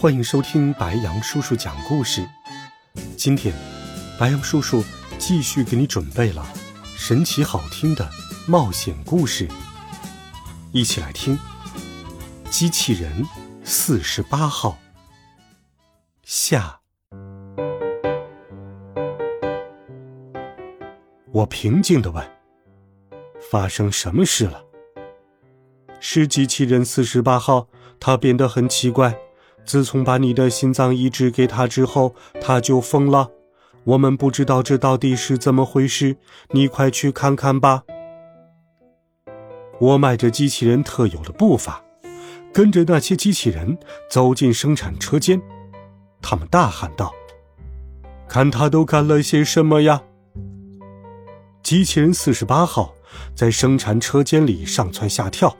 欢迎收听白羊叔叔讲故事。今天，白羊叔叔继续给你准备了神奇好听的冒险故事，一起来听《机器人四十八号》下。我平静的问：“发生什么事了？”是机器人四十八号，它变得很奇怪。自从把你的心脏移植给他之后，他就疯了。我们不知道这到底是怎么回事，你快去看看吧。我迈着机器人特有的步伐，跟着那些机器人走进生产车间。他们大喊道：“看他都干了些什么呀！”机器人四十八号在生产车间里上蹿下跳，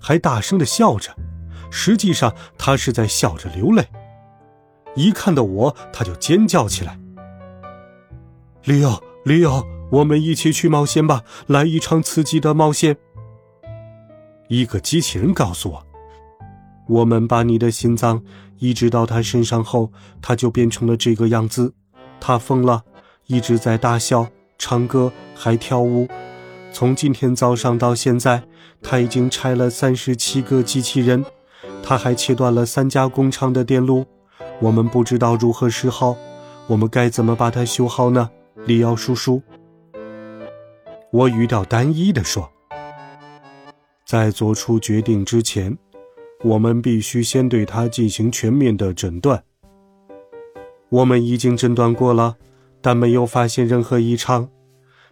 还大声的笑着。实际上，他是在笑着流泪。一看到我，他就尖叫起来。里奥，里奥，我们一起去冒险吧，来一场刺激的冒险。一个机器人告诉我，我们把你的心脏移植到他身上后，他就变成了这个样子。他疯了，一直在大笑、唱歌，还跳舞。从今天早上到现在，他已经拆了三十七个机器人。他还切断了三家工厂的电路，我们不知道如何是好，我们该怎么把它修好呢？里奥叔叔，我语调单一地说：“在做出决定之前，我们必须先对他进行全面的诊断。我们已经诊断过了，但没有发现任何异常。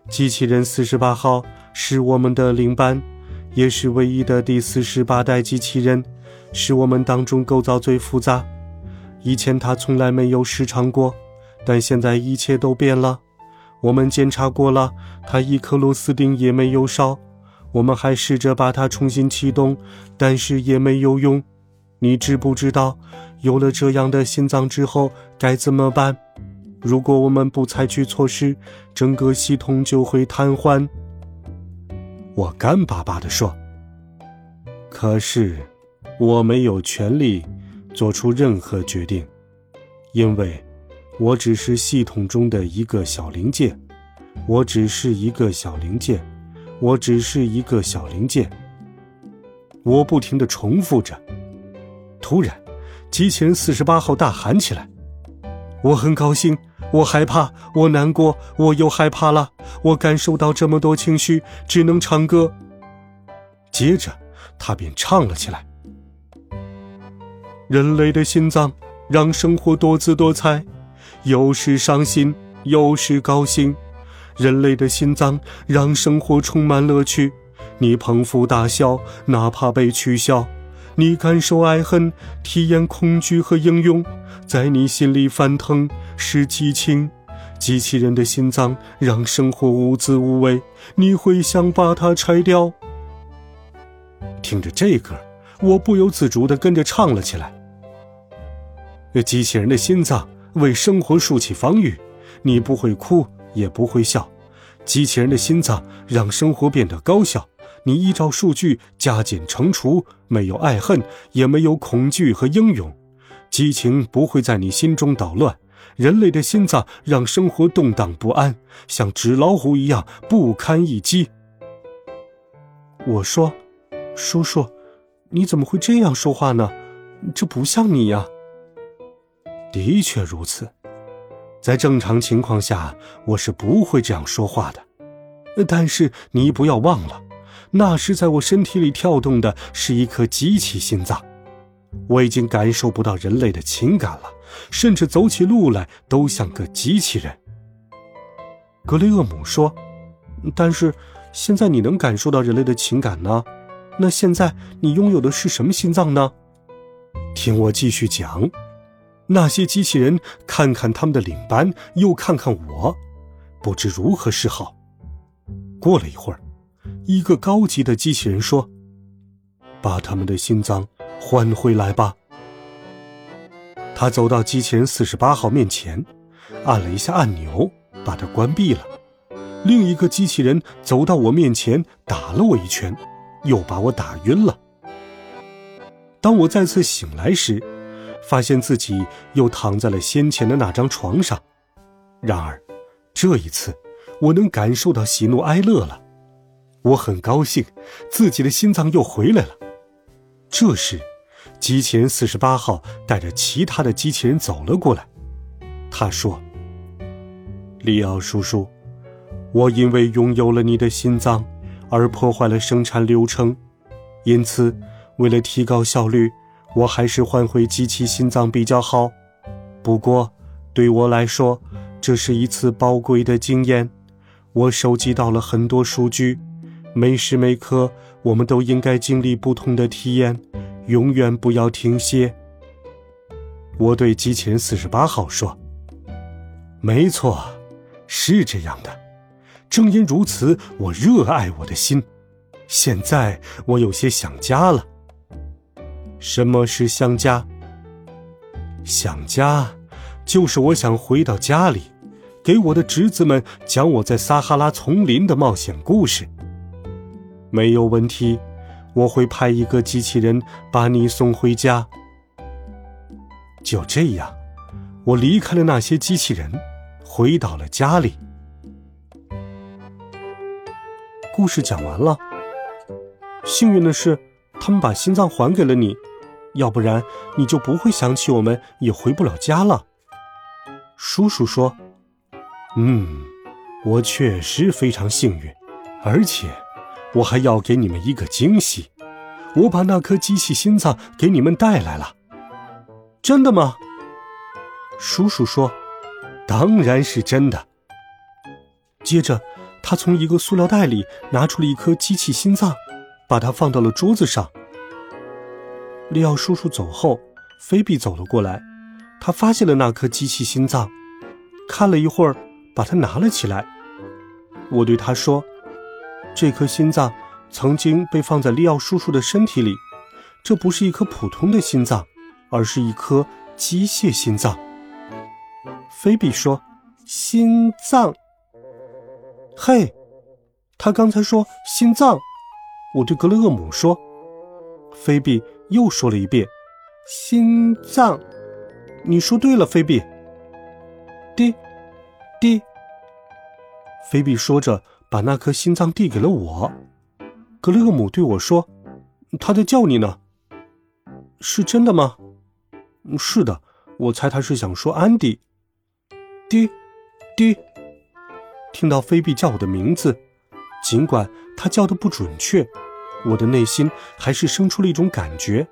机器人四十八号是我们的领班，也是唯一的第四十八代机器人。”是我们当中构造最复杂，以前它从来没有失常过，但现在一切都变了。我们检查过了，它一颗螺丝钉也没有少。我们还试着把它重新启动，但是也没有用。你知不知道，有了这样的心脏之后该怎么办？如果我们不采取措施，整个系统就会瘫痪。我干巴巴地说。可是。我没有权利做出任何决定，因为我只是系统中的一个小零件。我只是一个小零件，我只是一个小零件。我不停地重复着。突然，机器人四十八号大喊起来：“我很高兴，我害怕，我难过，我又害怕了。我感受到这么多情绪，只能唱歌。”接着，他便唱了起来。人类的心脏让生活多姿多彩，有时伤心，有时高兴。人类的心脏让生活充满乐趣。你捧腹大笑，哪怕被取笑；你感受爱恨，体验恐惧和英勇，在你心里翻腾是激情。机器人的心脏让生活无滋无味，你会想把它拆掉。听着这歌，我不由自主地跟着唱了起来。机器人的心脏为生活竖起防御，你不会哭，也不会笑。机器人的心脏让生活变得高效，你依照数据加减乘除，没有爱恨，也没有恐惧和英勇。激情不会在你心中捣乱。人类的心脏让生活动荡不安，像纸老虎一样不堪一击。我说：“叔叔，你怎么会这样说话呢？这不像你呀。”的确如此，在正常情况下，我是不会这样说话的。但是你不要忘了，那时在我身体里跳动的是一颗机器心脏。我已经感受不到人类的情感了，甚至走起路来都像个机器人。格雷厄姆说：“但是现在你能感受到人类的情感呢？那现在你拥有的是什么心脏呢？”听我继续讲。那些机器人看看他们的领班，又看看我，不知如何是好。过了一会儿，一个高级的机器人说：“把他们的心脏换回来吧。”他走到机器人四十八号面前，按了一下按钮，把它关闭了。另一个机器人走到我面前，打了我一拳，又把我打晕了。当我再次醒来时，发现自己又躺在了先前的那张床上。然而，这一次我能感受到喜怒哀乐了。我很高兴，自己的心脏又回来了。这时，机器人四十八号带着其他的机器人走了过来。他说：“利奥叔叔，我因为拥有了你的心脏，而破坏了生产流程，因此。”为了提高效率，我还是换回机器心脏比较好。不过，对我来说，这是一次宝贵的经验。我收集到了很多数据，每时每刻我们都应该经历不同的体验，永远不要停歇。我对机器人四十八号说：“没错，是这样的。正因如此，我热爱我的心。现在我有些想家了。”什么是想家？想家，就是我想回到家里，给我的侄子们讲我在撒哈拉丛林的冒险故事。没有问题，我会派一个机器人把你送回家。就这样，我离开了那些机器人，回到了家里。故事讲完了。幸运的是，他们把心脏还给了你。要不然你就不会想起我们，也回不了家了。叔叔说：“嗯，我确实非常幸运，而且我还要给你们一个惊喜，我把那颗机器心脏给你们带来了。”真的吗？叔叔说：“当然是真的。”接着，他从一个塑料袋里拿出了一颗机器心脏，把它放到了桌子上。利奥叔叔走后，菲比走了过来。他发现了那颗机器心脏，看了一会儿，把它拿了起来。我对他说：“这颗心脏曾经被放在利奥叔叔的身体里，这不是一颗普通的心脏，而是一颗机械心脏。”菲比说：“心脏。”嘿，他刚才说心脏。我对格雷厄姆说：“菲比。”又说了一遍：“心脏。”你说对了，菲比。滴，滴。菲比说着，把那颗心脏递给了我。格雷厄姆对我说：“他在叫你呢。”是真的吗？是的，我猜他是想说安迪。滴，滴。听到菲比叫我的名字，尽管他叫的不准确。我的内心还是生出了一种感觉，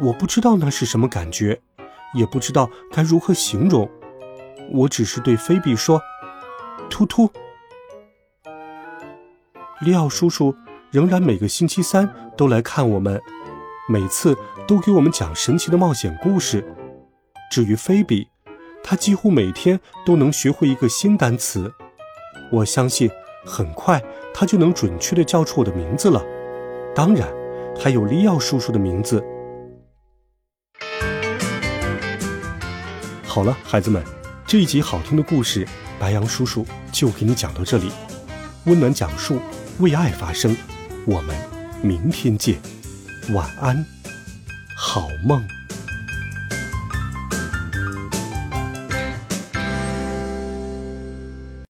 我不知道那是什么感觉，也不知道该如何形容。我只是对菲比说：“突突。”利奥叔叔仍然每个星期三都来看我们，每次都给我们讲神奇的冒险故事。至于菲比，他几乎每天都能学会一个新单词。我相信，很快他就能准确地叫出我的名字了。当然，还有利奥叔叔的名字。好了，孩子们，这一集好听的故事，白羊叔叔就给你讲到这里。温暖讲述，为爱发声。我们明天见，晚安，好梦。